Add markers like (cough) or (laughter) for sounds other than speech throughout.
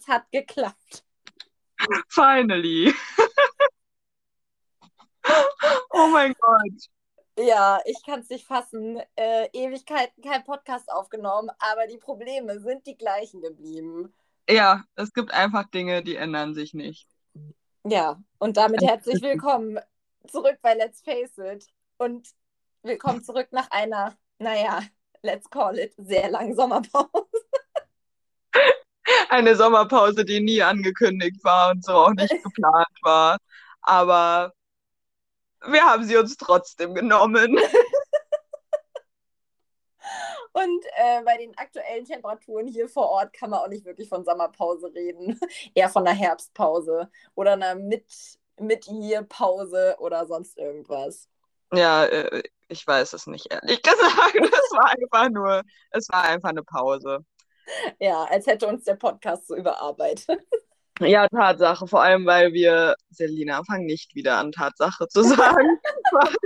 es hat geklappt. Finally. (laughs) oh mein Gott. Ja, ich kann es nicht fassen. Äh, Ewigkeiten kein Podcast aufgenommen, aber die Probleme sind die gleichen geblieben. Ja, es gibt einfach Dinge, die ändern sich nicht. Ja, und damit (laughs) herzlich willkommen zurück bei Let's Face It. Und willkommen zurück nach einer, naja, let's call it, sehr langen Sommerpause. Eine Sommerpause, die nie angekündigt war und so auch nicht (laughs) geplant war. Aber wir haben sie uns trotzdem genommen. (laughs) Und äh, bei den aktuellen Temperaturen hier vor Ort kann man auch nicht wirklich von Sommerpause reden. (laughs) Eher von einer Herbstpause oder einer Mid-Year-Pause oder sonst irgendwas. Ja, äh, ich weiß es nicht, ehrlich gesagt. Es war einfach nur, es war einfach eine Pause. (laughs) Ja, als hätte uns der Podcast so überarbeitet. Ja, Tatsache, vor allem, weil wir, Selina, fang nicht wieder an, Tatsache zu sagen. (laughs)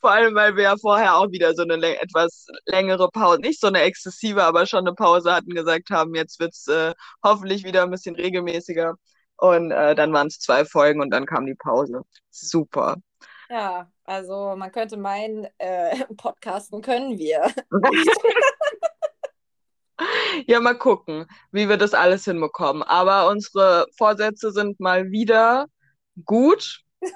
vor allem, weil wir ja vorher auch wieder so eine etwas längere Pause, nicht so eine exzessive, aber schon eine Pause hatten, gesagt haben, jetzt wird es äh, hoffentlich wieder ein bisschen regelmäßiger. Und äh, dann waren es zwei Folgen und dann kam die Pause. Super. Ja, also man könnte meinen, äh, (laughs) podcasten können wir. (laughs) Ja, mal gucken, wie wir das alles hinbekommen. Aber unsere Vorsätze sind mal wieder gut. (laughs)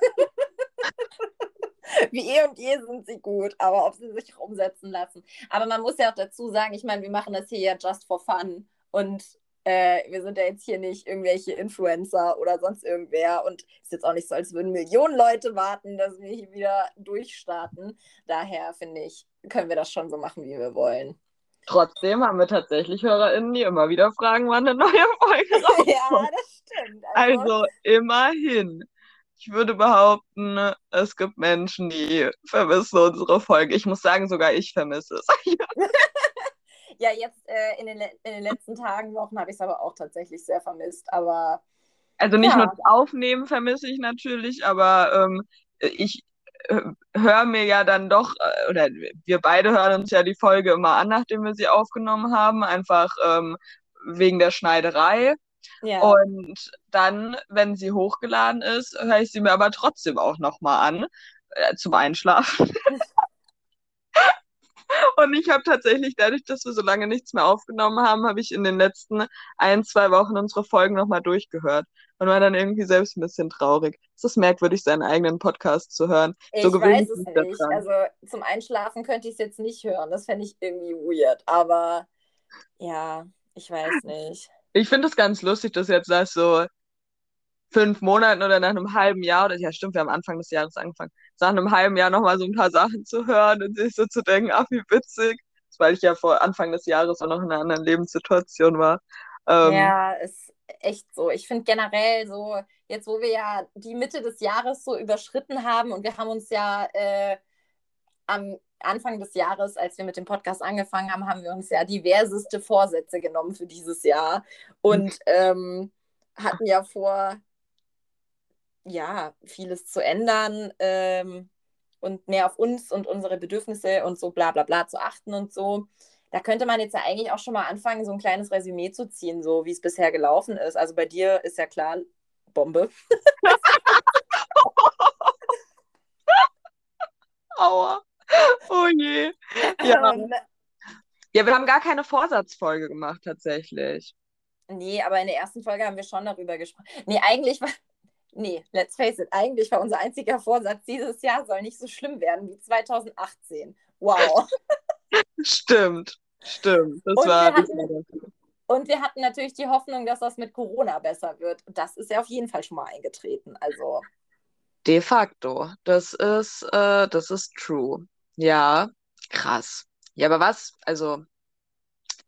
Wie eh und je sind sie gut, aber ob sie sich umsetzen lassen. Aber man muss ja auch dazu sagen, ich meine, wir machen das hier ja just for fun. Und äh, wir sind ja jetzt hier nicht irgendwelche Influencer oder sonst irgendwer. Und es ist jetzt auch nicht so, als würden Millionen Leute warten, dass wir hier wieder durchstarten. Daher finde ich, können wir das schon so machen, wie wir wollen. Trotzdem haben wir tatsächlich HörerInnen, die immer wieder fragen, wann eine neue Folge rauskommt. (laughs) ja, das stimmt. Also, also immerhin. Ich würde behaupten, es gibt Menschen, die vermissen unsere Folge. Ich muss sagen, sogar ich vermisse es. (laughs) (laughs) ja, jetzt äh, in, den, in den letzten Tagen, Wochen habe ich es aber auch tatsächlich sehr vermisst. Aber also nicht ja. nur das Aufnehmen vermisse ich natürlich, aber ähm, ich höre mir ja dann doch, äh, oder wir beide hören uns ja die Folge immer an, nachdem wir sie aufgenommen haben, einfach ähm, wegen der Schneiderei. Ja. Und dann, wenn sie hochgeladen ist, höre ich sie mir aber trotzdem auch nochmal an, äh, zum Einschlafen. (laughs) Und ich habe tatsächlich, dadurch, dass wir so lange nichts mehr aufgenommen haben, habe ich in den letzten ein, zwei Wochen unsere Folgen nochmal durchgehört und war dann irgendwie selbst ein bisschen traurig. Es ist merkwürdig, seinen eigenen Podcast zu hören. Ich so weiß es nicht. Daran. Also zum Einschlafen könnte ich es jetzt nicht hören. Das fände ich irgendwie weird. Aber ja, ich weiß nicht. Ich finde es ganz lustig, dass jetzt das so fünf Monaten oder nach einem halben Jahr, oder ja stimmt, wir haben Anfang des Jahres angefangen, nach einem halben Jahr nochmal so ein paar Sachen zu hören und sich so zu denken, ach wie witzig. weil ich ja vor Anfang des Jahres auch noch in einer anderen Lebenssituation war. Ähm, ja, ist echt so. Ich finde generell so, jetzt wo wir ja die Mitte des Jahres so überschritten haben und wir haben uns ja äh, am Anfang des Jahres, als wir mit dem Podcast angefangen haben, haben wir uns ja diverseste Vorsätze genommen für dieses Jahr und (laughs) ähm, hatten ja vor, ja, vieles zu ändern ähm, und mehr auf uns und unsere Bedürfnisse und so bla bla bla zu achten und so. Da könnte man jetzt ja eigentlich auch schon mal anfangen, so ein kleines Resümee zu ziehen, so wie es bisher gelaufen ist. Also bei dir ist ja klar, Bombe. (laughs) Aua. Oh je. Ja. Ähm, ja, wir haben gar keine Vorsatzfolge gemacht, tatsächlich. Nee, aber in der ersten Folge haben wir schon darüber gesprochen. Nee, eigentlich war, nee, let's face it, eigentlich war unser einziger Vorsatz, dieses Jahr soll nicht so schlimm werden wie 2018. Wow. (laughs) stimmt, stimmt. Das und, war, wir hatten, und wir hatten natürlich die Hoffnung, dass das mit Corona besser wird. Und das ist ja auf jeden Fall schon mal eingetreten. Also. De facto. Das ist, äh, das ist true. Ja, krass. Ja, aber was, also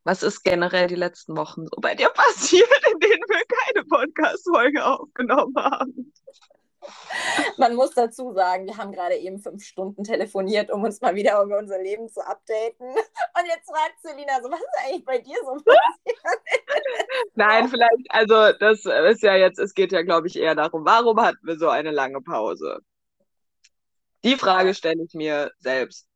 was ist generell die letzten Wochen so bei dir (laughs) passiert, in denen wir Podcast-Folge aufgenommen haben? Man muss dazu sagen, wir haben gerade eben fünf Stunden telefoniert, um uns mal wieder über unser Leben zu updaten. Und jetzt fragt Selina so, was ist eigentlich bei dir so passiert? Nein, vielleicht, also das ist ja jetzt, es geht ja, glaube ich, eher darum, warum hatten wir so eine lange Pause? Die Frage stelle ich mir selbst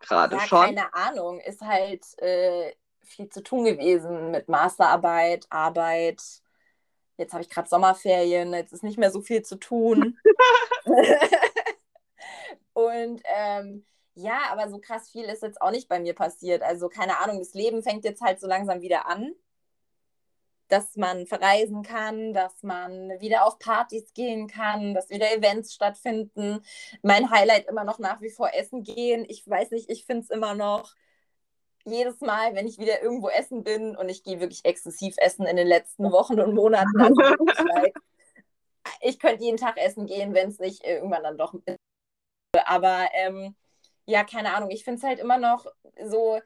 gerade ja, schon. Keine Ahnung, ist halt, äh, viel zu tun gewesen mit Masterarbeit, Arbeit, jetzt habe ich gerade Sommerferien, jetzt ist nicht mehr so viel zu tun. (laughs) und ähm, ja, aber so krass viel ist jetzt auch nicht bei mir passiert. Also keine Ahnung, das Leben fängt jetzt halt so langsam wieder an dass man verreisen kann, dass man wieder auf Partys gehen kann, dass wieder Events stattfinden. Mein Highlight immer noch nach wie vor Essen gehen. Ich weiß nicht, ich finde es immer noch jedes Mal, wenn ich wieder irgendwo essen bin und ich gehe wirklich exzessiv essen in den letzten (laughs) Wochen und Monaten. Also (laughs) ich könnte jeden Tag essen gehen, wenn es nicht irgendwann dann doch. (laughs) Aber ähm, ja, keine Ahnung. Ich finde es halt immer noch so,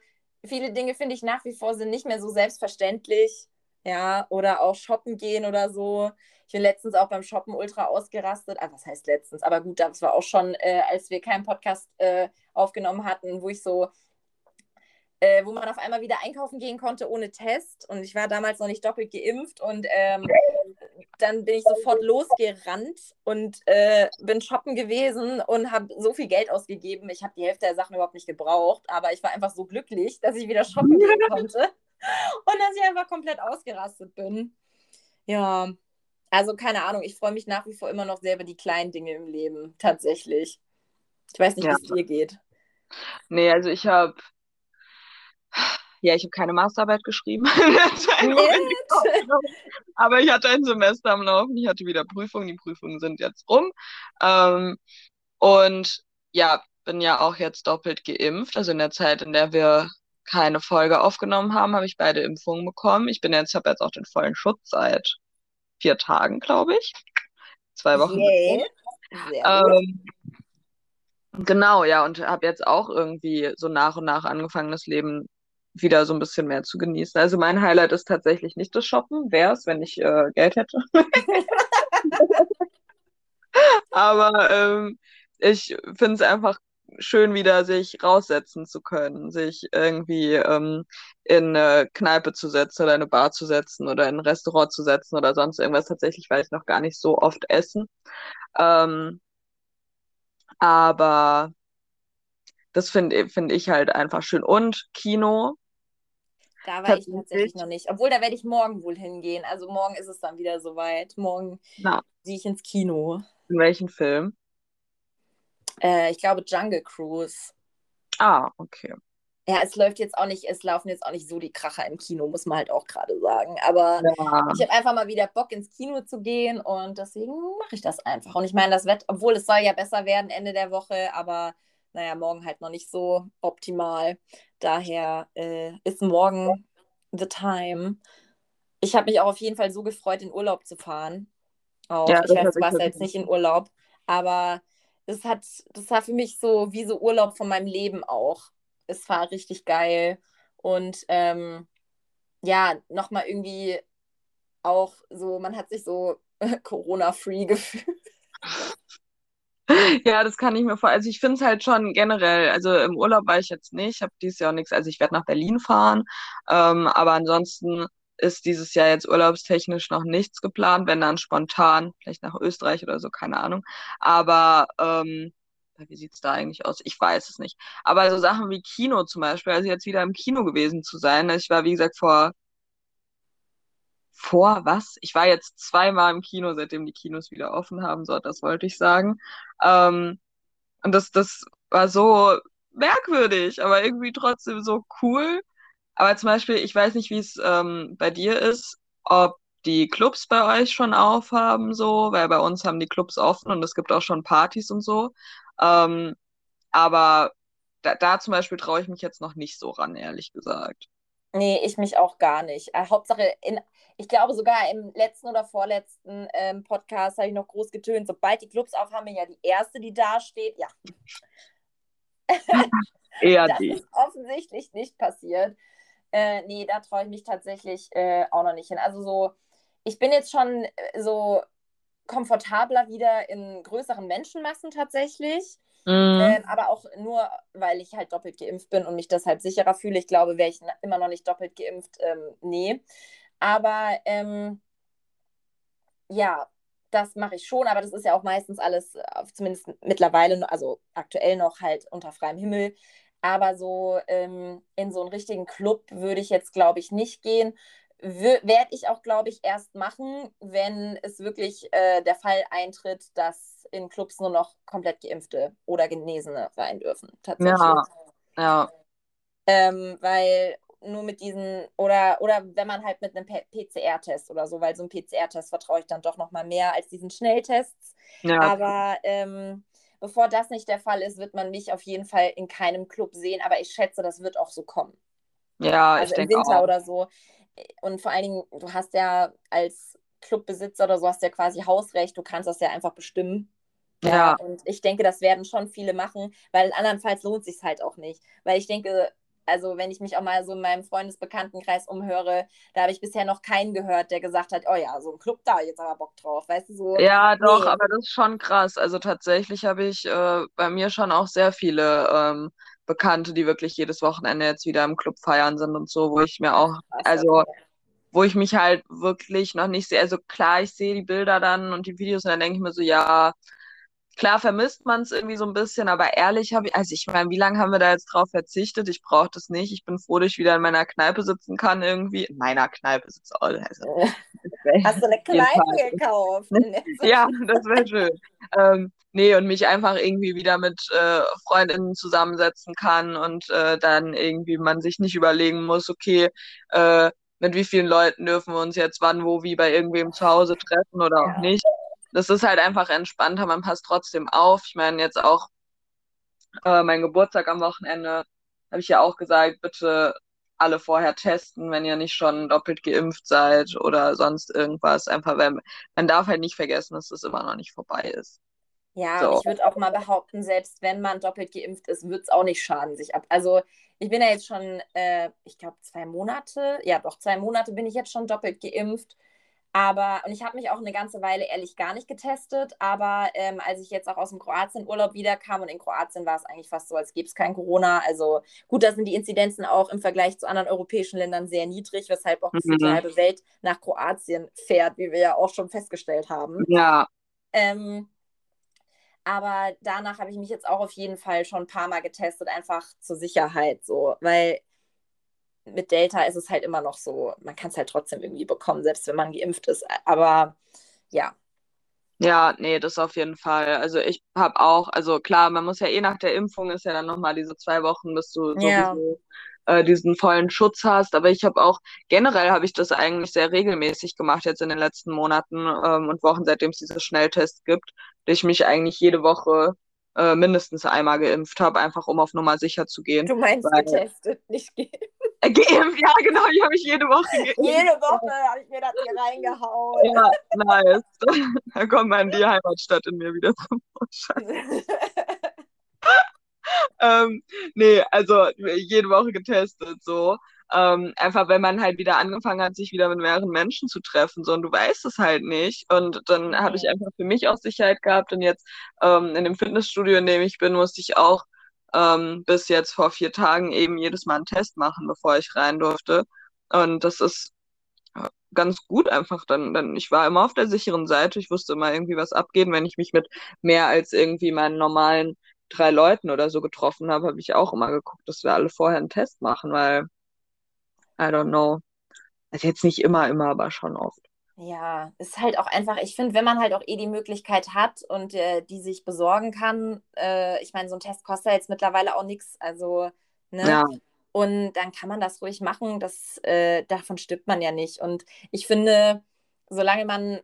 viele Dinge finde ich nach wie vor sind nicht mehr so selbstverständlich ja, oder auch shoppen gehen oder so. Ich bin letztens auch beim Shoppen ultra ausgerastet. Ah, was heißt letztens? Aber gut, das war auch schon, äh, als wir keinen Podcast äh, aufgenommen hatten, wo ich so, äh, wo man auf einmal wieder einkaufen gehen konnte ohne Test. Und ich war damals noch nicht doppelt geimpft und ähm, dann bin ich sofort losgerannt und äh, bin shoppen gewesen und habe so viel Geld ausgegeben. Ich habe die Hälfte der Sachen überhaupt nicht gebraucht, aber ich war einfach so glücklich, dass ich wieder shoppen gehen (laughs) konnte und dass ich einfach komplett ausgerastet bin. Ja, also keine Ahnung, ich freue mich nach wie vor immer noch sehr über die kleinen Dinge im Leben, tatsächlich. Ich weiß nicht, ja. wie es dir geht. Nee, also ich habe ja, ich habe keine Masterarbeit geschrieben. (laughs) Aber ich hatte ein Semester am Laufen. Ich hatte wieder Prüfungen. Die Prüfungen sind jetzt rum. Ähm, und ja, bin ja auch jetzt doppelt geimpft. Also in der Zeit, in der wir keine Folge aufgenommen haben, habe ich beide Impfungen bekommen. Ich bin jetzt, habe jetzt auch den vollen Schutz seit vier Tagen, glaube ich. Zwei Wochen. Yeah. Ähm, genau, ja, und habe jetzt auch irgendwie so nach und nach angefangen, das Leben wieder so ein bisschen mehr zu genießen. Also mein Highlight ist tatsächlich nicht das Shoppen, wäre es, wenn ich äh, Geld hätte. (laughs) Aber ähm, ich finde es einfach schön wieder sich raussetzen zu können, sich irgendwie ähm, in eine Kneipe zu setzen oder in eine Bar zu setzen oder in ein Restaurant zu setzen oder sonst irgendwas tatsächlich, weil ich noch gar nicht so oft essen. Ähm, aber das finde find ich halt einfach schön. Und Kino. Da war ich tatsächlich noch nicht. Obwohl, da werde ich morgen wohl hingehen. Also morgen ist es dann wieder soweit. Morgen gehe ich ins Kino. In welchen Film? Äh, ich glaube Jungle Cruise. Ah, okay. Ja, es läuft jetzt auch nicht, es laufen jetzt auch nicht so die Kracher im Kino, muss man halt auch gerade sagen. Aber ja. ich habe einfach mal wieder Bock ins Kino zu gehen und deswegen mache ich das einfach. Und ich meine, das Wetter, obwohl es soll ja besser werden Ende der Woche, aber naja, morgen halt noch nicht so optimal. Daher äh, ist morgen the time. Ich habe mich auch auf jeden Fall so gefreut, in Urlaub zu fahren. Auch. Ja, ich weiß, du warst jetzt nicht in Urlaub, aber das hat, das war für mich so wie so Urlaub von meinem Leben auch. Es war richtig geil. Und ähm, ja, nochmal irgendwie auch so, man hat sich so (laughs) Corona-free gefühlt. (laughs) (laughs) Ja, das kann ich mir vor. Also ich finde es halt schon generell, also im Urlaub war ich jetzt nicht, habe dieses Jahr nichts, also ich werde nach Berlin fahren, ähm, aber ansonsten ist dieses Jahr jetzt urlaubstechnisch noch nichts geplant, wenn dann spontan, vielleicht nach Österreich oder so, keine Ahnung. Aber ähm, wie sieht es da eigentlich aus? Ich weiß es nicht. Aber so Sachen wie Kino zum Beispiel, also jetzt wieder im Kino gewesen zu sein. Ich war, wie gesagt, vor vor was? Ich war jetzt zweimal im Kino, seitdem die Kinos wieder offen haben, so, das wollte ich sagen. Ähm, und das, das war so merkwürdig, aber irgendwie trotzdem so cool. Aber zum Beispiel, ich weiß nicht, wie es ähm, bei dir ist, ob die Clubs bei euch schon aufhaben, so, weil bei uns haben die Clubs offen und es gibt auch schon Partys und so. Ähm, aber da, da zum Beispiel traue ich mich jetzt noch nicht so ran, ehrlich gesagt. Nee, ich mich auch gar nicht. Äh, Hauptsache, in, ich glaube sogar im letzten oder vorletzten ähm, Podcast habe ich noch groß getönt, sobald die Clubs aufhaben, bin ja die erste, die da steht. Ja. (laughs) Eher das die. ist offensichtlich nicht passiert. Äh, nee, da traue ich mich tatsächlich äh, auch noch nicht hin. Also so, ich bin jetzt schon äh, so komfortabler wieder in größeren Menschenmassen tatsächlich. Mhm. Ähm, aber auch nur, weil ich halt doppelt geimpft bin und mich deshalb sicherer fühle. Ich glaube, wäre ich immer noch nicht doppelt geimpft, ähm, nee. Aber ähm, ja, das mache ich schon, aber das ist ja auch meistens alles, äh, zumindest mittlerweile, also aktuell noch halt unter freiem Himmel. Aber so ähm, in so einen richtigen Club würde ich jetzt, glaube ich, nicht gehen. Werde ich auch, glaube ich, erst machen, wenn es wirklich äh, der Fall eintritt, dass in Clubs nur noch komplett Geimpfte oder Genesene rein dürfen. Tatsächlich. Ja, ja. Ähm, weil nur mit diesen, oder, oder wenn man halt mit einem PCR-Test oder so, weil so ein PCR-Test vertraue ich dann doch nochmal mehr als diesen Schnelltests. Ja. Aber ähm, bevor das nicht der Fall ist, wird man mich auf jeden Fall in keinem Club sehen. Aber ich schätze, das wird auch so kommen. Ja, also ich im denke Winter auch. oder so. Und vor allen Dingen, du hast ja als Clubbesitzer oder so hast ja quasi Hausrecht, du kannst das ja einfach bestimmen. Ja. ja. Und ich denke, das werden schon viele machen, weil andernfalls lohnt sich halt auch nicht. Weil ich denke, also wenn ich mich auch mal so in meinem Freundesbekanntenkreis umhöre, da habe ich bisher noch keinen gehört, der gesagt hat, oh ja, so ein Club da, jetzt aber Bock drauf, weißt du so. Ja, doch, nee. aber das ist schon krass. Also tatsächlich habe ich äh, bei mir schon auch sehr viele ähm, Bekannte, die wirklich jedes Wochenende jetzt wieder im Club feiern sind und so, wo ich mir auch, also wo ich mich halt wirklich noch nicht sehe, also klar, ich sehe die Bilder dann und die Videos und dann denke ich mir so, ja, klar vermisst man es irgendwie so ein bisschen, aber ehrlich habe ich, also ich meine, wie lange haben wir da jetzt drauf verzichtet? Ich brauche das nicht. Ich bin froh, dass ich wieder in meiner Kneipe sitzen kann irgendwie. In meiner Kneipe sitzt auch. Also, Hast du eine (laughs) Kneipe gekauft? (laughs) ja, das wäre schön. Ähm, nee, und mich einfach irgendwie wieder mit äh, Freundinnen zusammensetzen kann und äh, dann irgendwie man sich nicht überlegen muss, okay, äh, mit wie vielen Leuten dürfen wir uns jetzt wann, wo, wie bei irgendwem zu Hause treffen oder ja. auch nicht das ist halt einfach entspannter, man passt trotzdem auf. Ich meine, jetzt auch äh, mein Geburtstag am Wochenende, habe ich ja auch gesagt, bitte alle vorher testen, wenn ihr nicht schon doppelt geimpft seid oder sonst irgendwas. Einfach, weil man darf halt nicht vergessen, dass das immer noch nicht vorbei ist. Ja, so. ich würde auch mal behaupten, selbst wenn man doppelt geimpft ist, wird es auch nicht schaden, sich ab. Also ich bin ja jetzt schon, äh, ich glaube, zwei Monate, ja doch, zwei Monate bin ich jetzt schon doppelt geimpft. Aber, und ich habe mich auch eine ganze Weile ehrlich gar nicht getestet, aber ähm, als ich jetzt auch aus dem Kroatien-Urlaub wiederkam und in Kroatien war es eigentlich fast so, als gäbe es kein Corona. Also gut, da sind die Inzidenzen auch im Vergleich zu anderen europäischen Ländern sehr niedrig, weshalb auch mhm. die halbe Welt nach Kroatien fährt, wie wir ja auch schon festgestellt haben. Ja. Ähm, aber danach habe ich mich jetzt auch auf jeden Fall schon ein paar Mal getestet, einfach zur Sicherheit so, weil mit Delta ist es halt immer noch so, man kann es halt trotzdem irgendwie bekommen, selbst wenn man geimpft ist. Aber ja. Ja, nee, das auf jeden Fall. Also ich habe auch, also klar, man muss ja eh nach der Impfung ist ja dann nochmal diese zwei Wochen, bis du ja. sowieso äh, diesen vollen Schutz hast. Aber ich habe auch, generell habe ich das eigentlich sehr regelmäßig gemacht jetzt in den letzten Monaten ähm, und Wochen, seitdem es diese Schnelltests gibt, dass ich mich eigentlich jede Woche äh, mindestens einmal geimpft habe, einfach um auf Nummer sicher zu gehen. Du meinst weil, getestet, nicht geimpft. (laughs) Äh, geimpft, ja genau, ich habe mich jede Woche (laughs) geimpft. Jede Woche habe ich mir das hier reingehauen. Ja, nice. (laughs) da kommt man die Heimatstadt in mir wieder zum Vorschein. ähm, nee, also jede Woche getestet, so. Ähm, einfach, wenn man halt wieder angefangen hat, sich wieder mit mehreren Menschen zu treffen, so und du weißt es halt nicht. Und dann mhm. habe ich einfach für mich auch Sicherheit gehabt. Und jetzt ähm, in dem Fitnessstudio, in dem ich bin, musste ich auch ähm, bis jetzt vor vier Tagen eben jedes Mal einen Test machen, bevor ich rein durfte. Und das ist ganz gut einfach dann, dann ich war immer auf der sicheren Seite, ich wusste immer irgendwie was abgehen, wenn ich mich mit mehr als irgendwie meinen normalen drei Leuten oder so getroffen habe, habe ich auch immer geguckt, dass wir alle vorher einen Test machen, weil I don't know. Also jetzt nicht immer, immer, aber schon oft. Ja, ist halt auch einfach, ich finde, wenn man halt auch eh die Möglichkeit hat und äh, die sich besorgen kann, äh, ich meine, so ein Test kostet jetzt mittlerweile auch nichts, also, ne? Ja. Und dann kann man das ruhig machen, das, äh, davon stirbt man ja nicht. Und ich finde, solange man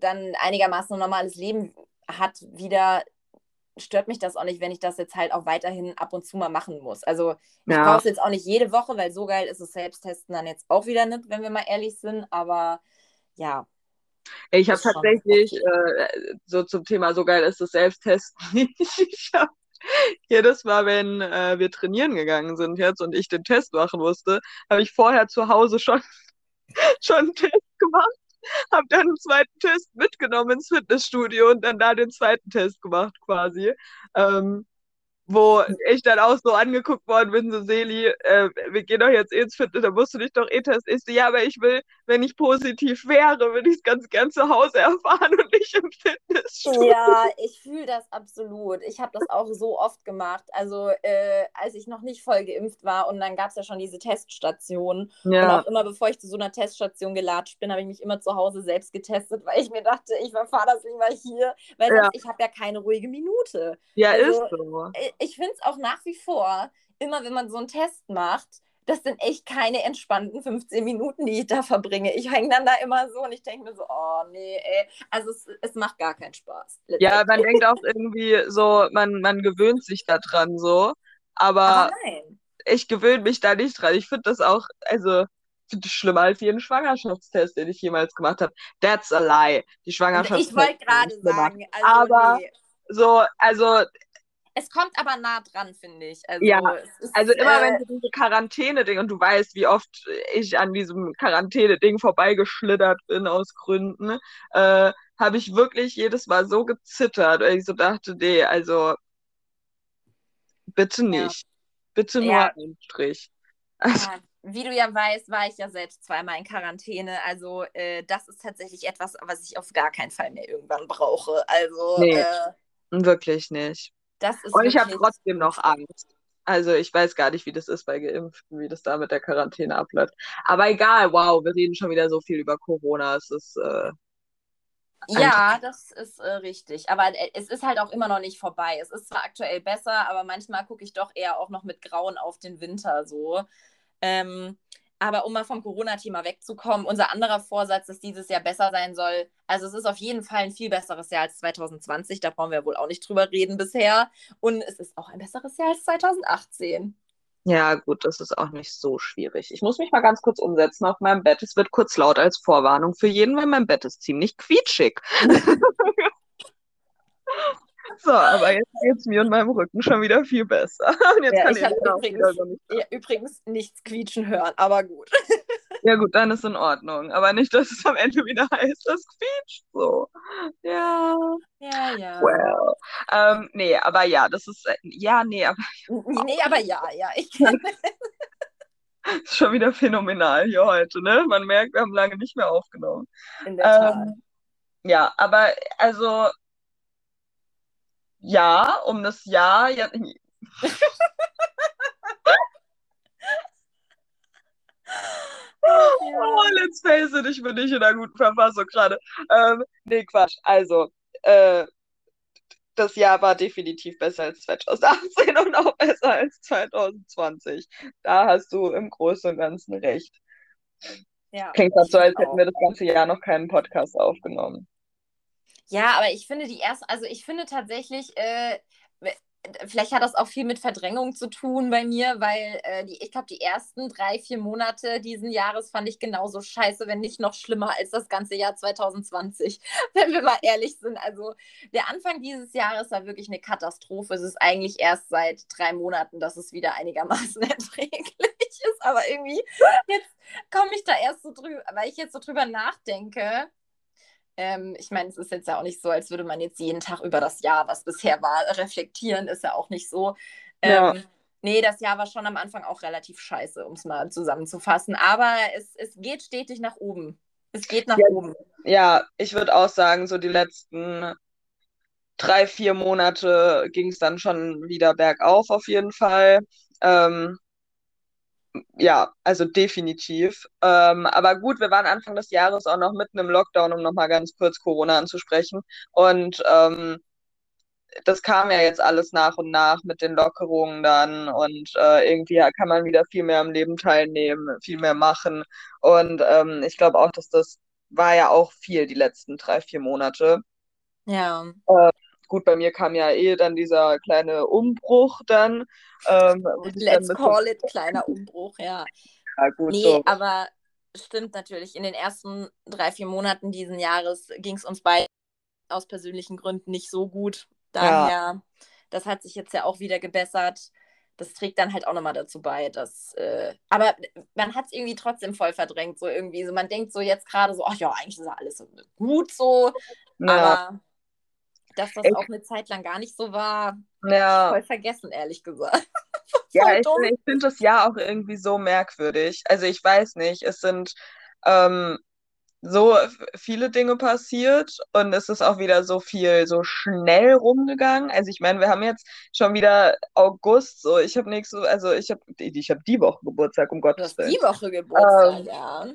dann einigermaßen ein normales Leben hat, wieder stört mich das auch nicht, wenn ich das jetzt halt auch weiterhin ab und zu mal machen muss. Also ich ja. brauche es jetzt auch nicht jede Woche, weil so geil ist es Selbsttesten dann jetzt auch wieder nicht, wenn wir mal ehrlich sind. Aber ja. Ich habe tatsächlich äh, so zum Thema so geil ist es Selbsttesten nicht. (laughs) ich habe jedes Mal, wenn äh, wir trainieren gegangen sind jetzt und ich den Test machen musste, habe ich vorher zu Hause schon, (laughs) schon einen Test gemacht dann einen zweiten Test mitgenommen ins Fitnessstudio und dann da den zweiten Test gemacht quasi. Ähm, wo ich dann auch so angeguckt worden bin, so Seli, äh, wir gehen doch jetzt ins Fitness, da musst du dich doch eh testen. Ich so, ja, aber ich will, wenn ich positiv wäre, will ich es ganz gern zu Hause erfahren und nicht im Fitnessstudio. Ja, (laughs) ich fühle das absolut. Ich habe das auch so oft gemacht. Also äh, als ich noch nicht voll geimpft war und dann gab es ja schon diese Teststation. Ja. Und auch immer bevor ich zu so einer Teststation gelatscht bin, habe ich mich immer zu Hause selbst getestet, weil ich mir dachte, ich verfahre das lieber hier, weil ja. ich habe ja keine ruhige Minute. Ja, also, ist so. Äh, ich finde es auch nach wie vor, immer wenn man so einen Test macht, das sind echt keine entspannten 15 Minuten, die ich da verbringe. Ich hänge dann da immer so und ich denke mir so, oh nee, ey. Also es, es macht gar keinen Spaß. Ja, man denkt auch irgendwie so, man, man gewöhnt sich da dran so. Aber, aber ich gewöhne mich da nicht dran. Ich finde das auch, also finde schlimmer als jeden Schwangerschaftstest, den ich jemals gemacht habe. That's a lie. Die Schwangerschaftstest. Ich wollte gerade sagen, also aber nee. so, also es kommt aber nah dran, finde ich. Also, ja, ist, also immer äh, wenn du diese Quarantäne-Ding und du weißt, wie oft ich an diesem Quarantäne-Ding vorbeigeschlittert bin aus Gründen, äh, habe ich wirklich jedes Mal so gezittert, weil ich so dachte, nee, also bitte nicht. Ja. Bitte nur ja. einen Strich. Also, (laughs) ja. Wie du ja weißt, war ich ja selbst zweimal in Quarantäne. Also äh, das ist tatsächlich etwas, was ich auf gar keinen Fall mehr irgendwann brauche. Also nee, äh, wirklich nicht. Das ist Und ich habe trotzdem noch Angst. Also ich weiß gar nicht, wie das ist bei Geimpften, wie das da mit der Quarantäne abläuft. Aber egal, wow, wir reden schon wieder so viel über Corona. Es ist. Äh, ja, das ist äh, richtig. Aber äh, es ist halt auch immer noch nicht vorbei. Es ist zwar aktuell besser, aber manchmal gucke ich doch eher auch noch mit Grauen auf den Winter so. Ähm, aber um mal vom Corona-Thema wegzukommen, unser anderer Vorsatz, dass dieses Jahr besser sein soll. Also es ist auf jeden Fall ein viel besseres Jahr als 2020. Da brauchen wir wohl auch nicht drüber reden bisher. Und es ist auch ein besseres Jahr als 2018. Ja, gut, das ist auch nicht so schwierig. Ich muss mich mal ganz kurz umsetzen auf meinem Bett. Es wird kurz laut als Vorwarnung für jeden, weil mein Bett ist ziemlich quietschig. (laughs) So, aber jetzt geht es mir und meinem Rücken schon wieder viel besser. (laughs) Und jetzt ja, kann ich, ich übrigens, nicht ja, übrigens nichts quietschen hören, aber gut. (laughs) Ja, gut, dann ist in Ordnung. Aber nicht, dass es am Ende wieder heißt, das quietscht so. Ja. Ja, ja. Well. Ähm, nee, aber ja, das ist. Äh, ja, nee, aber. (laughs) Nee, aber ja, ja. Ich ist schon wieder phänomenal hier heute, ne? Man merkt, wir haben lange nicht mehr aufgenommen. In der Tat. Ähm, ja, aber also ja, um das Jahr. Ja, (laughs) Oh, let's face it, ich bin nicht in einer guten Verfassung gerade. Ähm, nee, Quatsch. Also, äh, das Jahr war definitiv besser als 2018 (laughs) und auch besser als 2020. Da hast du im Großen und Ganzen recht. Ja, Klingt das so, als hätten wir das ganze Jahr noch keinen Podcast aufgenommen. Ja, aber ich finde die erste, also ich finde tatsächlich, äh, vielleicht hat das auch viel mit Verdrängung zu tun bei mir, weil äh, die, ich glaube, die ersten drei, vier Monate diesen Jahres fand ich genauso scheiße, wenn nicht noch schlimmer als das ganze Jahr 2020, (laughs) wenn wir mal ehrlich sind. Also der Anfang dieses Jahres war wirklich eine Katastrophe. Es ist eigentlich erst seit drei Monaten, dass es wieder einigermaßen (laughs) erträglich ist. Aber irgendwie, jetzt komme ich da erst so drüber, weil ich jetzt so drüber nachdenke ähm, ich meine, es ist jetzt ja auch nicht so, als würde man jetzt jeden Tag über das Jahr, was bisher war, (laughs) reflektieren. Ist ja auch nicht so. Ähm, ja. Nee, das Jahr war schon am Anfang auch relativ scheiße, um es mal zusammenzufassen. Aber es, es geht stetig nach oben. Es geht nach ja, oben. Ja, ich würde auch sagen, so die letzten drei, vier Monate ging es dann schon wieder bergauf auf jeden Fall. Ähm, ja, also definitiv. Ähm, aber gut, wir waren Anfang des Jahres auch noch mitten im Lockdown, um nochmal ganz kurz Corona anzusprechen. Und ähm, das kam ja jetzt alles nach und nach mit den Lockerungen dann und äh, irgendwie kann man wieder viel mehr am Leben teilnehmen, viel mehr machen. Und ähm, ich glaube auch, dass das war ja auch viel die letzten drei, vier Monate. Ja. Äh, gut, bei mir kam ja eh dann dieser kleine Umbruch dann. Ähm, Let's dann call it kleiner Umbruch, ja. (laughs) Ja, gut. Nee, so. aber stimmt natürlich. In den ersten drei, vier Monaten diesen Jahres ging es uns beiden aus persönlichen Gründen nicht so gut. Daher, ja. das hat sich jetzt ja auch wieder gebessert. Das trägt dann halt auch nochmal dazu bei, dass. Äh, aber man hat es irgendwie trotzdem voll verdrängt, so irgendwie. So, man denkt so jetzt gerade so, ach ja, eigentlich ist ja alles gut so. Ja. Aber dass das auch eine Zeit lang gar nicht so war, ja. voll vergessen, ehrlich gesagt. (laughs) ja, ich, ich finde das Jahr auch irgendwie so merkwürdig. Also ich weiß nicht, es sind ähm, so viele Dinge passiert und es ist auch wieder so viel so schnell rumgegangen. Also ich meine, wir haben jetzt schon wieder August, so ich habe nichts, also ich habe ich habe die Woche Geburtstag, um Gottes Willen. Die Woche Geburtstag, ähm, ja.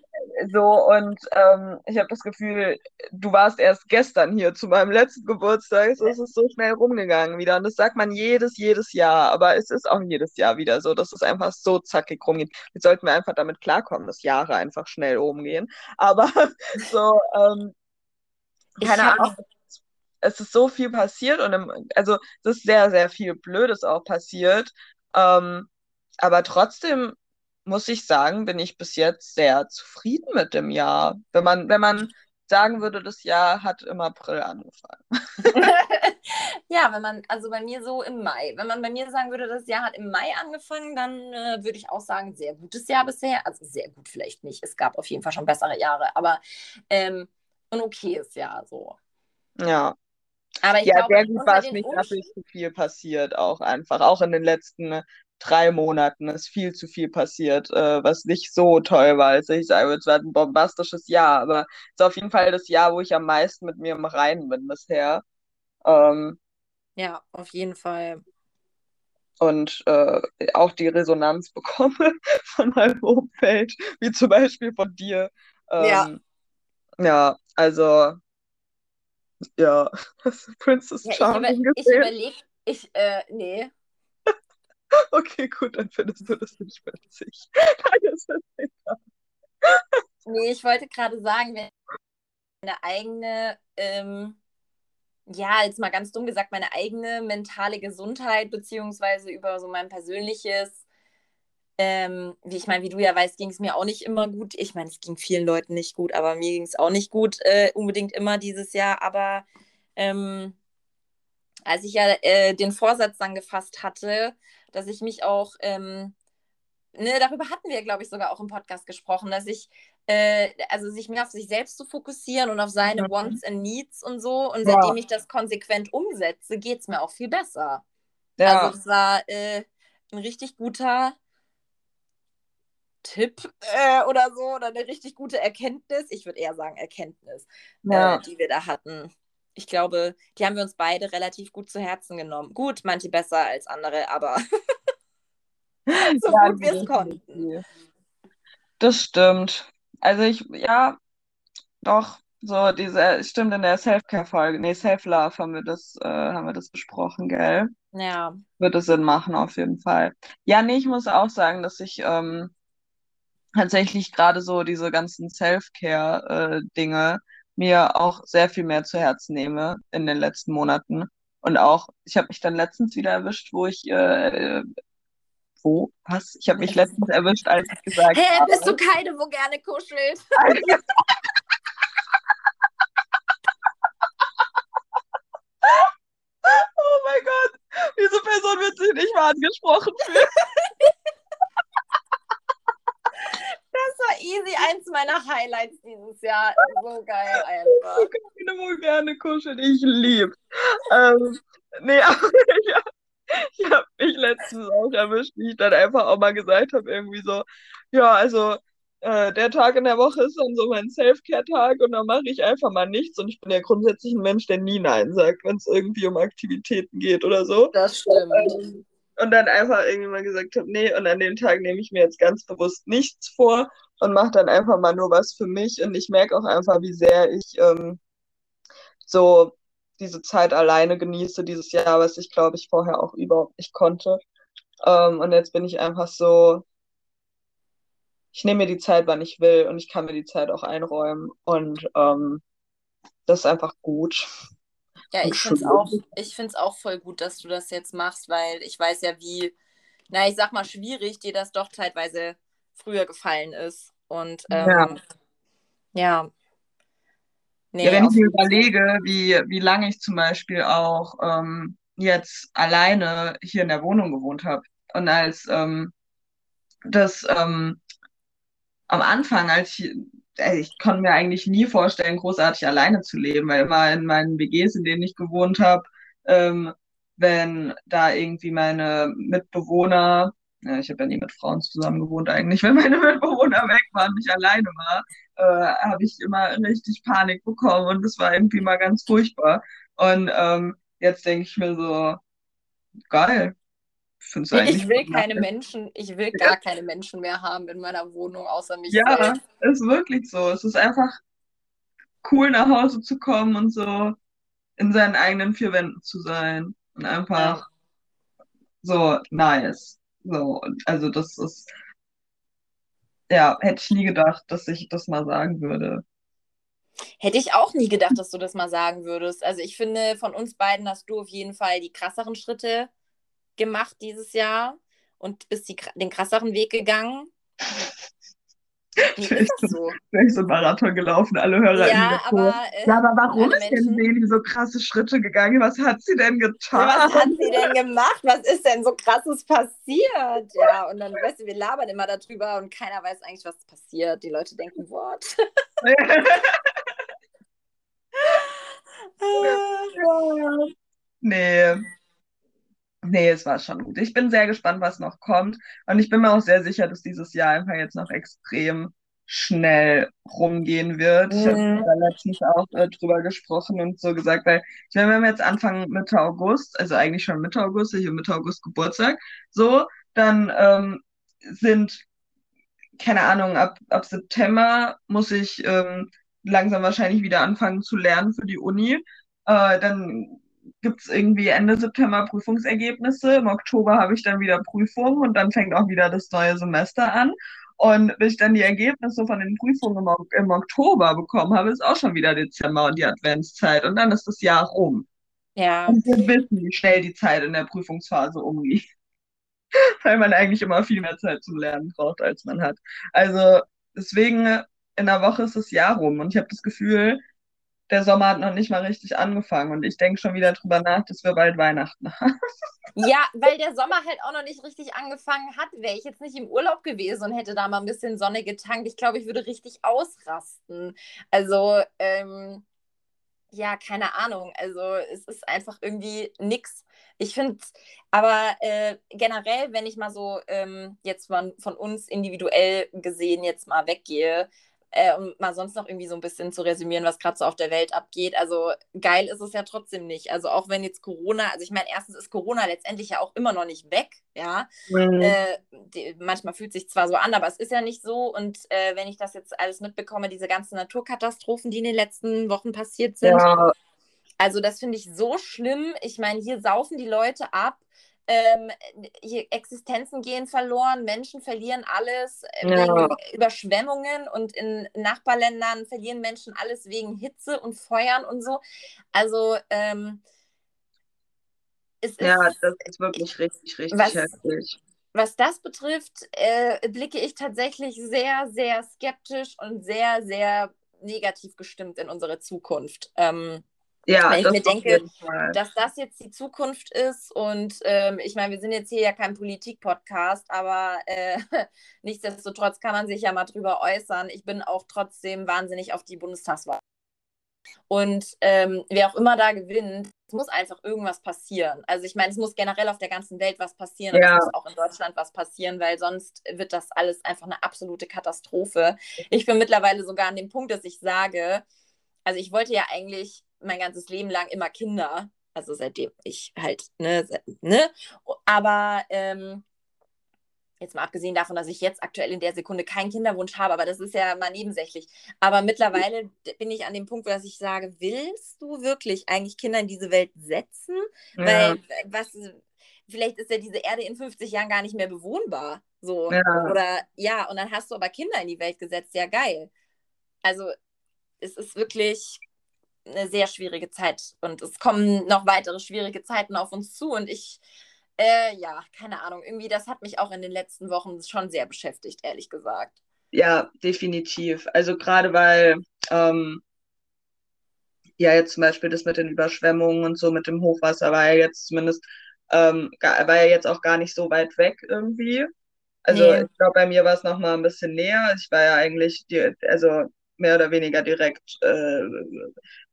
So und ähm, ich habe das Gefühl, du warst erst gestern hier zu meinem letzten Geburtstag, so, es ist so schnell rumgegangen wieder und das sagt man jedes jedes Jahr, aber es ist auch jedes Jahr wieder so, dass es einfach so zackig rumgeht. Jetzt sollten wir einfach damit klarkommen, dass Jahre einfach schnell rumgehen, aber (laughs) so, ähm, keine Ahnung. Es ist so viel passiert und im, also es ist sehr, sehr viel Blödes auch passiert. Ähm, aber trotzdem muss ich sagen, bin ich bis jetzt sehr zufrieden mit dem Jahr. Wenn man, wenn man sagen würde, das Jahr hat im April angefangen. (laughs) (laughs) ja, wenn man, also bei mir so im Mai. Wenn man bei mir sagen würde, das Jahr hat im Mai angefangen, dann äh, würde ich auch sagen, sehr gutes Jahr bisher. Also sehr gut vielleicht nicht. Es gab auf jeden Fall schon bessere Jahre, aber ähm, ein okayes Jahr so. Ja. Aber ich ja, glaube, sehr gut war es nicht, dass zu viel passiert, auch einfach. Auch in den letzten drei Monaten ist viel zu viel passiert, äh, was nicht so toll war. Also ich sage, es war ein bombastisches Jahr, aber es ist auf jeden Fall das Jahr, wo ich am meisten mit mir im Reinen bin bisher. Ähm, ja, auf jeden Fall. Und äh, auch die Resonanz bekomme (laughs) von meinem Umfeld, wie zum Beispiel von dir. Ähm, ja. Ja, also ja, (laughs) Princess ja, Charming ich, über, ich überlege, ich, äh, nee, (laughs) Okay, gut, dann findest du das nicht witzig. Nein, ist egal. Nee, ich wollte gerade sagen, wenn meine eigene, ähm, ja, jetzt mal ganz dumm gesagt, meine eigene mentale Gesundheit, beziehungsweise über so mein persönliches, ähm, wie ich meine, wie du ja weißt, ging es mir auch nicht immer gut. Ich meine, es ging vielen Leuten nicht gut, aber mir ging es auch nicht gut, äh, unbedingt immer dieses Jahr. Aber ähm, als ich ja äh, den Vorsatz dann gefasst hatte, dass ich mich auch, ähm, ne, darüber hatten wir, glaube ich, sogar auch im Podcast gesprochen, dass ich, äh, also sich mehr auf sich selbst zu fokussieren und auf seine mhm. Wants and Needs und so. Und seitdem ja. ich das konsequent umsetze, geht es mir auch viel besser. Ja. Also es war äh, ein richtig guter Tipp äh, oder so oder eine richtig gute Erkenntnis. Ich würde eher sagen Erkenntnis, ja. äh, die wir da hatten ich glaube, die haben wir uns beide relativ gut zu Herzen genommen. Gut, manche besser als andere, aber (laughs) so ja, gut wir es konnten. Das stimmt. Also ich, ja, doch, so diese, stimmt in der Self-Care-Folge, nee, Self-Love haben wir das, äh, haben wir das besprochen, gell? Ja. Würde Sinn machen, auf jeden Fall. Ja, nee, ich muss auch sagen, dass ich ähm, tatsächlich gerade so diese ganzen Self-Care-Dinge äh, mir auch sehr viel mehr zu Herzen nehme in den letzten Monaten. Und auch, ich habe mich dann letztens wieder erwischt, wo ich, äh, wo, was? Ich habe mich letztens erwischt, als ich gesagt habe. Hey, bist du keine, wo gerne kuschelt? (laughs) oh mein Gott, diese Person wird sich nicht mal angesprochen fühlen. easy eins meiner Highlights dieses Jahr. So geil einfach. Ich kann gerne kuscheln, ich liebe. Ähm, nee, aber ja, ich habe mich letztens auch erwischt, wie ich dann einfach auch mal gesagt habe, irgendwie so, ja, also äh, der Tag in der Woche ist dann so mein Self-Care-Tag und dann mache ich einfach mal nichts und ich bin ja grundsätzlich ein Mensch, der nie Nein sagt, wenn es irgendwie um Aktivitäten geht oder so. Das stimmt. Und, und dann einfach irgendwie mal gesagt habe, nee, und an dem Tag nehme ich mir jetzt ganz bewusst nichts vor und mache dann einfach mal nur was für mich. Und ich merke auch einfach, wie sehr ich ähm, so diese Zeit alleine genieße dieses Jahr, was ich glaube ich vorher auch überhaupt nicht konnte. Ähm, und jetzt bin ich einfach so, ich nehme mir die Zeit, wann ich will und ich kann mir die Zeit auch einräumen und ähm, das ist einfach gut. Ja, ich finde es auch, ich find's auch voll gut, dass du das jetzt machst, weil ich weiß ja, wie, na, ich sag mal, schwierig dir das doch zeitweise früher gefallen ist. Und ähm, ja. ja. Nee, ja, wenn ich mir überlege, wie, wie lange ich zum Beispiel auch ähm, jetzt alleine hier in der Wohnung gewohnt habe. Und als ähm, das ähm, am Anfang, als ich ich konnte mir eigentlich nie vorstellen, großartig alleine zu leben, weil immer in meinen WGs, in denen ich gewohnt habe, ähm, wenn da irgendwie meine Mitbewohner, ja, ich habe ja nie mit Frauen zusammen gewohnt eigentlich, (laughs) wenn meine Mitbewohner weg waren, ich alleine war, äh, habe ich immer richtig Panik bekommen und das war irgendwie mal ganz furchtbar. Und ähm, jetzt denke ich mir so, geil. Ich, ich will keine Menschen, ich will gar keine Menschen mehr haben in meiner Wohnung, außer mich ja, selbst. Ja, ist wirklich so. Es ist einfach cool, nach Hause zu kommen und so in seinen eigenen vier Wänden zu sein. Und einfach ja. so nice. So, also das ist, ja, hätte ich nie gedacht, dass ich das mal sagen würde. Hätte ich auch nie gedacht, dass du das mal sagen würdest. Also ich finde, von uns beiden hast du auf jeden Fall die krasseren Schritte gemacht dieses Jahr und bist die, den krasseren Weg gegangen. Wie ist das so? (laughs) Vielleicht so ein Marathon gelaufen, alle Hörer. Ja, aber, äh, ja, aber warum ist denn Seli so krasse Schritte gegangen? Was hat sie denn getan? was hat sie denn (laughs) gemacht? Was ist denn so krasses passiert? Ja, und dann, weißt du, wir labern immer darüber und keiner weiß eigentlich, was passiert. Die Leute denken, what? (laughs) nee. Nee, es war schon gut. Ich bin sehr gespannt, was noch kommt. Und ich bin mir auch sehr sicher, dass dieses Jahr einfach jetzt noch extrem schnell rumgehen wird. Mhm. Ich habe da letztens auch äh, drüber gesprochen und so gesagt, weil ich meine, wenn wir jetzt anfangen Mitte August, also eigentlich schon Mitte August, ich habe Mitte August Geburtstag, so, dann ähm, sind, keine Ahnung, ab, ab September muss ich ähm, langsam wahrscheinlich wieder anfangen zu lernen für die Uni. Äh, dann gibt es irgendwie Ende September Prüfungsergebnisse. Im Oktober habe ich dann wieder Prüfungen und dann fängt auch wieder das neue Semester an. Und bis ich dann die Ergebnisse von den Prüfungen im, im Oktober bekommen habe, ist auch schon wieder Dezember und die Adventszeit. Und dann ist das Jahr rum. Ja. Und wir wissen, wie schnell die Zeit in der Prüfungsphase umgeht. (laughs) Weil man eigentlich immer viel mehr Zeit zum Lernen braucht, als man hat. Also deswegen, in der Woche ist das Jahr rum. Und ich habe das Gefühl, der Sommer hat noch nicht mal richtig angefangen und ich denke schon wieder drüber nach, dass wir bald Weihnachten haben. (laughs) Ja, weil der Sommer halt auch noch nicht richtig angefangen hat. Wäre ich jetzt nicht im Urlaub gewesen und hätte da mal ein bisschen Sonne getankt, ich glaube, ich würde richtig ausrasten. Also, ähm, ja, keine Ahnung. Also, es ist einfach irgendwie nix. Ich finde, aber äh, generell, wenn ich mal so ähm, jetzt von, von uns individuell gesehen jetzt mal weggehe, äh, um mal sonst noch irgendwie so ein bisschen zu resümieren, was gerade so auf der Welt abgeht. Also geil ist es ja trotzdem nicht. Also auch wenn jetzt Corona, also ich meine, erstens ist Corona letztendlich ja auch immer noch nicht weg, ja. Mhm. Äh, die, manchmal fühlt sich zwar so an, aber es ist ja nicht so. Und äh, wenn ich das jetzt alles mitbekomme, diese ganzen Naturkatastrophen, die in den letzten Wochen passiert sind, ja. also das finde ich so schlimm. Ich meine, hier saufen die Leute ab ähm, Existenzen gehen verloren, Menschen verlieren alles äh, ja. wegen Überschwemmungen und in Nachbarländern verlieren Menschen alles wegen Hitze und Feuern und so. Also ähm, es ist, ja, das ist wirklich richtig, richtig was, heftig. Was das betrifft, äh, blicke ich tatsächlich sehr, sehr skeptisch und sehr, sehr negativ gestimmt in unsere Zukunft. Ähm, ja, Wenn ich mir denke, dass das jetzt die Zukunft ist und ähm, ich meine, wir sind jetzt hier ja kein Politik-Podcast, aber äh, (laughs) nichtsdestotrotz kann man sich ja mal drüber äußern. Ich bin auch trotzdem wahnsinnig auf die Bundestagswahl. Und ähm, wer auch immer da gewinnt, es muss einfach irgendwas passieren. Also ich meine, es muss generell auf der ganzen Welt was passieren ja. und es muss auch in Deutschland was passieren, weil sonst wird das alles einfach eine absolute Katastrophe. Ich bin mittlerweile sogar an dem Punkt, dass ich sage, also ich wollte ja eigentlich mein ganzes Leben lang immer Kinder. Also seitdem ich halt, ne, ne? Aber ähm, jetzt mal abgesehen davon, dass ich jetzt aktuell in der Sekunde keinen Kinderwunsch habe, aber das ist ja mal nebensächlich. Aber mittlerweile bin ich an dem Punkt, dass ich sage, willst du wirklich eigentlich Kinder in diese Welt setzen? Ja. Weil was, vielleicht ist ja diese Erde in 50 Jahren gar nicht mehr bewohnbar. So. Ja. Oder ja, und dann hast du aber Kinder in die Welt gesetzt. Ja, geil. Also es ist wirklich, eine sehr schwierige Zeit und es kommen noch weitere schwierige Zeiten auf uns zu und ich, äh, ja, keine Ahnung, irgendwie das hat mich auch in den letzten Wochen schon sehr beschäftigt, ehrlich gesagt. Ja, definitiv. Also gerade weil ähm, ja jetzt zum Beispiel das mit den Überschwemmungen und so mit dem Hochwasser war ja jetzt zumindest ähm, war ja jetzt auch gar nicht so weit weg irgendwie. Also nee. ich glaube, bei mir war es noch mal ein bisschen näher. Ich war ja eigentlich, die, also mehr oder weniger direkt äh,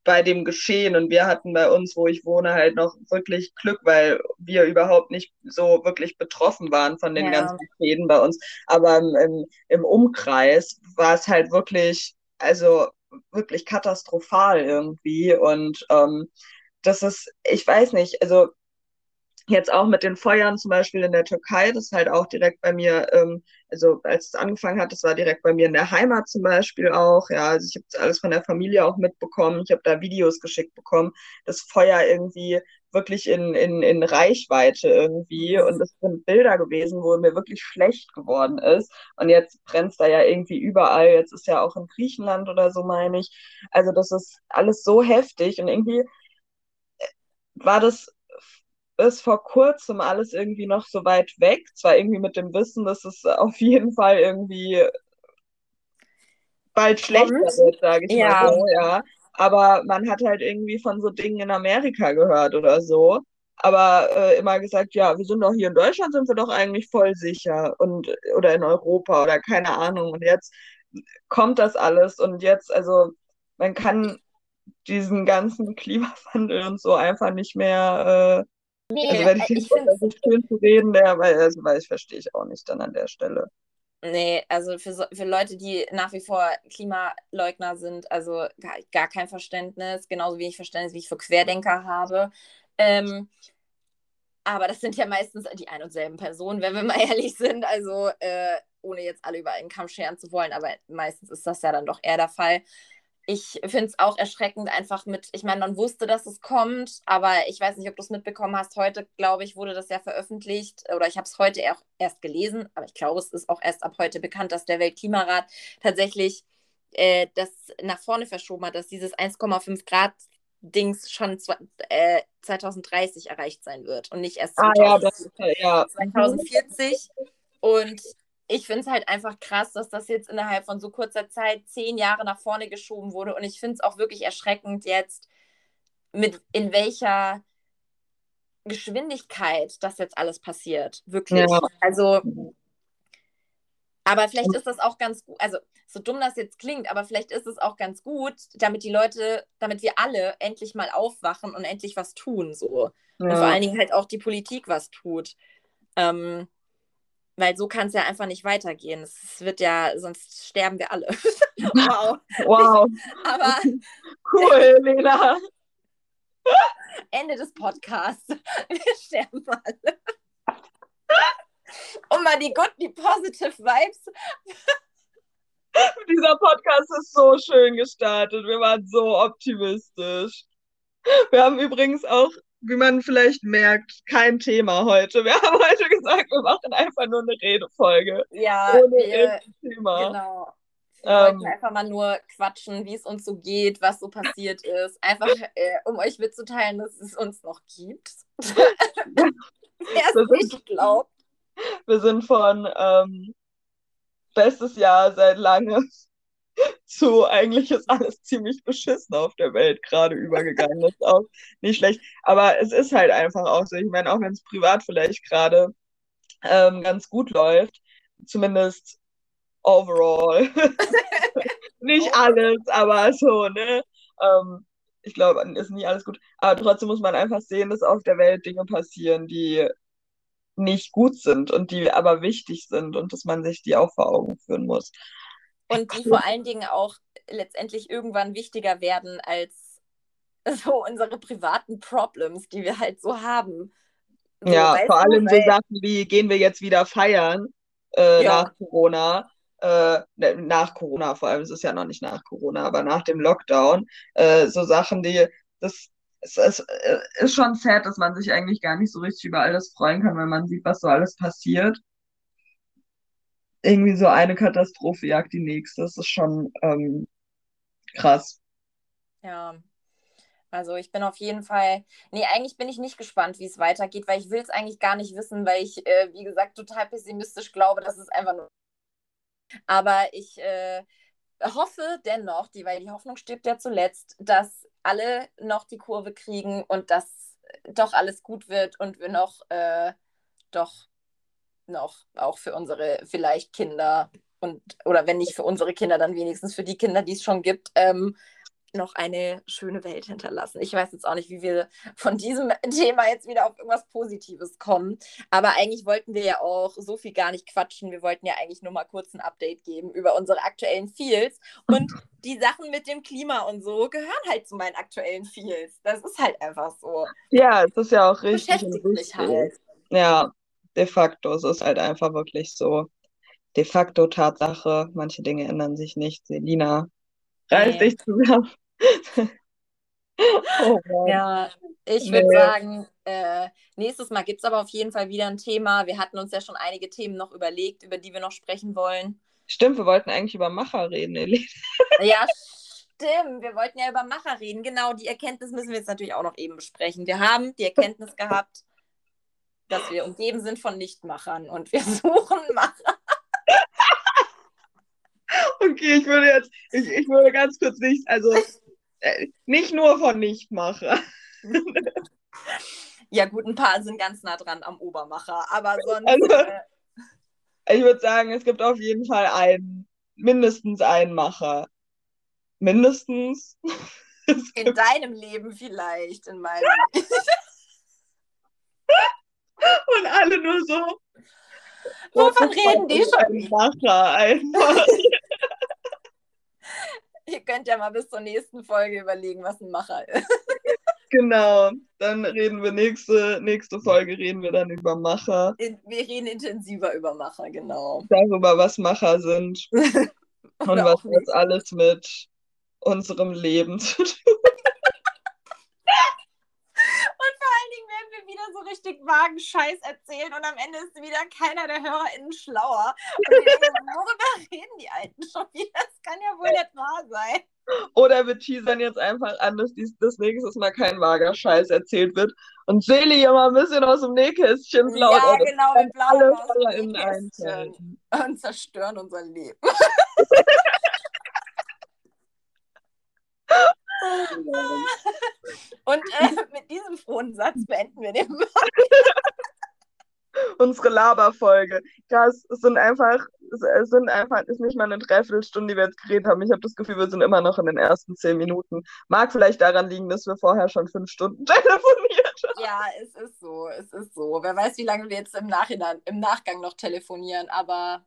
bei dem Geschehen. Und wir hatten bei uns, wo ich wohne, halt noch wirklich Glück, weil wir überhaupt nicht so wirklich betroffen waren von den ja. ganzen Schäden bei uns. Aber im, im, Umkreis war es halt wirklich, also wirklich katastrophal irgendwie. Und ähm, das ist, ich weiß nicht, also jetzt auch mit den Feuern zum Beispiel in der Türkei, das ist halt auch direkt bei mir, ähm, also als es angefangen hat, das war direkt bei mir in der Heimat zum Beispiel auch, ja, also ich habe alles von der Familie auch mitbekommen, ich habe da Videos geschickt bekommen, das Feuer irgendwie wirklich in, in, in Reichweite irgendwie und das sind Bilder gewesen, wo mir wirklich schlecht geworden ist und jetzt brennt es da ja irgendwie überall, jetzt ist ja auch in Griechenland oder so, meine ich, also das ist alles so heftig und irgendwie war das ist vor kurzem alles irgendwie noch so weit weg. Zwar irgendwie mit dem Wissen, dass es auf jeden Fall irgendwie bald schlechter wird, sage ich ja. mal so, ja. Aber man hat halt irgendwie von so Dingen in Amerika gehört oder so. Aber äh, immer gesagt, ja, wir sind doch hier in Deutschland, sind wir doch eigentlich voll sicher und oder in Europa oder keine Ahnung. Und jetzt kommt das alles und jetzt, also man kann diesen ganzen (laughs) Klimawandel und so einfach nicht mehr äh, Nee, also wenn ich, ich finde es schön zu reden, der, weil, also, weil ich verstehe ich auch nicht dann an der Stelle. Nee, also für, so, für Leute, die nach wie vor Klimaleugner sind, also gar, gar kein Verständnis, genauso wenig Verständnis, wie ich für Querdenker habe. Ähm, aber das sind ja meistens die ein und selben Personen, wenn wir mal (laughs) ehrlich sind. Also äh, ohne jetzt alle über einen Kamm scheren zu wollen, aber meistens ist das ja dann doch eher der Fall ich finde es auch erschreckend, einfach mit, ich meine, man wusste, dass es kommt, aber ich weiß nicht, ob du es mitbekommen hast. Heute, glaube ich, wurde das ja veröffentlicht oder ich habe es heute auch erst gelesen, aber ich glaube, es ist auch erst ab heute bekannt, dass der Weltklimarat tatsächlich äh, das nach vorne verschoben hat, dass dieses 1,5 Grad Dings schon äh, 2030 erreicht sein wird und nicht erst 2000, ah, ja, das, ja. 2040. Und ich finde es halt einfach krass, dass das jetzt innerhalb von so kurzer Zeit zehn Jahre nach vorne geschoben wurde. Und ich finde es auch wirklich erschreckend jetzt, mit in welcher Geschwindigkeit das jetzt alles passiert. Wirklich. Ja. Also, aber vielleicht ist das auch ganz gut, also so dumm das jetzt klingt, aber vielleicht ist es auch ganz gut, damit die Leute, damit wir alle endlich mal aufwachen und endlich was tun, so. Ja. Und vor allen Dingen halt auch die Politik was tut. Ähm, weil so kann es ja einfach nicht weitergehen. Es wird ja, sonst sterben wir alle. (laughs) (laughs) wow. Wow. (laughs) Aber. Cool, Lena. Ende des Podcasts. Wir sterben alle. Und mal die good, die positive Vibes. Dieser Podcast ist so schön gestartet. Wir waren so optimistisch. Wir haben übrigens auch wie man vielleicht merkt, kein Thema heute. Wir (laughs) haben heute gesagt, wir machen einfach nur eine Redefolge. Ja, ohne wir, Thema. genau. Wir ähm, wollten einfach mal nur quatschen, wie es uns so geht, was so passiert ist. Einfach, äh, um euch mitzuteilen, dass es uns noch gibt. (laughs) Wer es nicht glaubt. Wir sind von ähm, bestes Jahr seit langem zu eigentlich ist alles ziemlich beschissen auf der Welt gerade übergegangen. Das ist auch nicht schlecht. Aber es ist halt einfach auch so. Ich meine, auch wenn es privat vielleicht gerade ähm, ganz gut läuft, zumindest overall. (laughs) nicht alles, aber so, ne? Ähm, ich glaube, ist nie alles gut. Aber trotzdem muss man einfach sehen, dass auf der Welt Dinge passieren, die nicht gut sind und die aber wichtig sind und dass man sich die auch vor Augen führen muss. Und die vor allen Dingen auch letztendlich irgendwann wichtiger werden als (laughs) so unsere privaten Problems, die wir halt so haben. So, ja, vor allem du, so Sachen wie, gehen wir jetzt wieder feiern äh, ja. nach Corona? Äh, ne, nach Corona, vor allem, es ist ja noch nicht nach Corona, aber nach dem Lockdown, äh, so Sachen, die, das es, es äh, ist schon sad, dass man sich eigentlich gar nicht so richtig über alles freuen kann, wenn man sieht, was so alles passiert irgendwie so eine Katastrophe jagt die nächste. Das ist schon ähm, krass. Ja. Also ich bin auf jeden Fall, nee, eigentlich bin ich nicht gespannt, wie es weitergeht, weil ich will es eigentlich gar nicht wissen, weil ich, äh, wie gesagt, total pessimistisch glaube, dass es einfach nur. Aber ich äh, hoffe dennoch, die, weil die Hoffnung stirbt ja zuletzt, dass alle noch die Kurve kriegen und dass doch alles gut wird und wir noch äh, doch noch auch für unsere vielleicht Kinder und oder wenn nicht für unsere Kinder, dann wenigstens für die Kinder, die es schon gibt, ähm, noch eine schöne Welt hinterlassen. Ich weiß jetzt auch nicht, wie wir von diesem (laughs) Thema jetzt wieder auf irgendwas Positives kommen. Aber eigentlich wollten wir ja auch so viel gar nicht quatschen. Wir wollten ja eigentlich nur mal kurz ein Update geben über unsere aktuellen Feels. Und (laughs) die Sachen mit dem Klima und so gehören halt zu meinen aktuellen Feels. Das ist halt einfach so. Ja, es ist ja auch richtig. Beschäftigt mich halt. Ja, de facto. Es ist halt einfach wirklich so. De facto Tatsache. Manche Dinge ändern sich nicht. Selina, reiß Nee. dich zusammen. (laughs) oh. Ja, ich würde Nee. sagen, äh, nächstes Mal gibt es aber auf jeden Fall wieder ein Thema. Wir hatten uns ja schon einige Themen noch überlegt, über die wir noch sprechen wollen. Stimmt, wir wollten eigentlich über Macher reden, Elena. Ja, stimmt. Wir wollten ja über Macher reden. Genau, die Erkenntnis müssen wir jetzt natürlich auch noch eben besprechen. Wir haben die Erkenntnis gehabt, dass wir umgeben sind von Nichtmachern und wir (laughs) suchen Macher. Okay, ich würde jetzt, ich, ich würde ganz kurz nicht, also äh, nicht nur von Nichtmacher. (laughs) Ja, gut, ein paar sind ganz nah dran am Obermacher, aber sonst. Also- äh, Ich würde sagen, es gibt auf jeden Fall einen, mindestens einen Macher. Mindestens. (laughs) Es in deinem Leben vielleicht, in meinem. Und alle nur so. Wovon reden die schon Ein Macher einfach. (laughs) Ihr könnt ja mal bis zur nächsten Folge überlegen, was ein Macher ist. Genau. Dann reden wir nächste, nächste Folge reden wir dann über Macher. Wir reden intensiver über Macher, genau. Darüber, was Macher sind. (laughs) Und was das alles mit unserem Leben zu tun (laughs) Und vor allen Dingen werden wir wieder so richtig vagen Scheiß erzählen und am Ende ist wieder keiner der HörerInnen schlauer. Und worüber (laughs) reden die Alten schon wieder? Das kann ja wohl nicht wahr sein. Oder wir teasern jetzt einfach an, dass dies, das nächstes Mal kein vager Scheiß erzählt wird. Und Seli mal ein bisschen aus dem Nähkästchen plaudert. ja, genau, wir plaudern alle aus dem Nähkästchen und zerstören unser Leben. (laughs) Und äh, mit diesem frohen Satz beenden wir den (laughs) Unsere Laberfolge. Krass, es sind einfach, es, es sind einfach, ist nicht mal eine Dreiviertelstunde, die wir jetzt geredet haben. Ich habe das Gefühl, wir sind immer noch in den ersten zehn Minuten. Mag vielleicht daran liegen, dass wir vorher schon fünf Stunden (laughs) telefoniert haben. Ja, es ist so, es ist so. Wer weiß, wie lange wir jetzt im Nachhinein, im Nachgang noch telefonieren, aber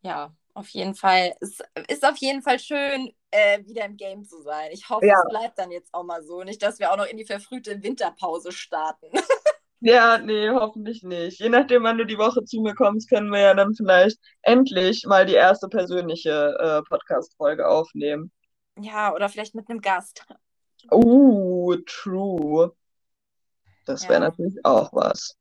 ja, auf jeden Fall. Es ist auf jeden Fall schön, äh, wieder im Game zu sein. Ich hoffe, Ja. es bleibt dann jetzt auch mal so. Nicht, dass wir auch noch in die verfrühte Winterpause starten. (laughs) Ja, nee, hoffentlich nicht. Je nachdem, wann du die Woche zu mir kommst, können wir ja dann vielleicht endlich mal die erste persönliche äh, Podcast-Folge aufnehmen. Ja, oder vielleicht mit einem Gast. Uh, true. Das wäre Ja. natürlich auch was.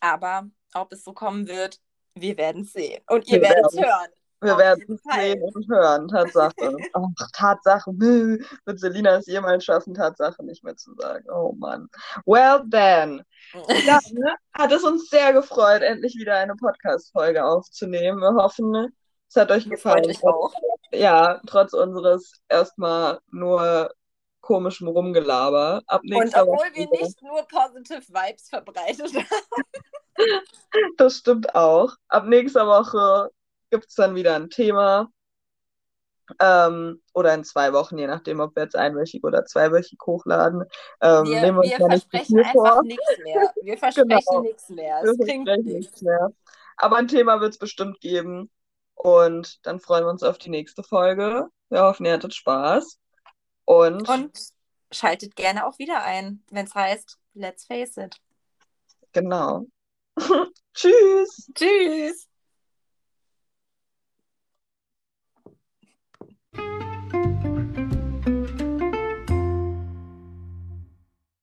Aber ob es so kommen wird, wir werden es sehen. Und ihr werdet es hören. Wir werden sehen und hören, Tatsache. Ach, Tatsache. Nö. Wird Selina es jemals schaffen, Tatsache nicht mehr zu sagen? Oh Mann. Well then. Ja, (laughs) ne? Hat es uns sehr gefreut, endlich wieder eine Podcast-Folge aufzunehmen. Wir hoffen, es hat euch gefallen. euch auch. Ja, trotz unseres erstmal nur komischem Rumgelaber. Ab Und obwohl wir nicht nur positive Vibes verbreitet haben. Das stimmt auch. Ab nächster Woche gibt es dann wieder ein Thema. Ähm, oder in zwei Wochen, je nachdem, ob wir jetzt einwöchig oder zweiwöchig hochladen. Ähm, Wir, nehmen wir wir versprechen einfach nichts mehr. (laughs) Wir versprechen Genau. nichts mehr. Es klingt nichts mehr. Aber ein Thema wird es bestimmt geben. Und dann freuen wir uns auf die nächste Folge. Wir hoffen, ihr hattet Spaß. Und, Und schaltet gerne auch wieder ein, wenn es heißt, let's face it. genau. (laughs) Tschüss. Tschüss.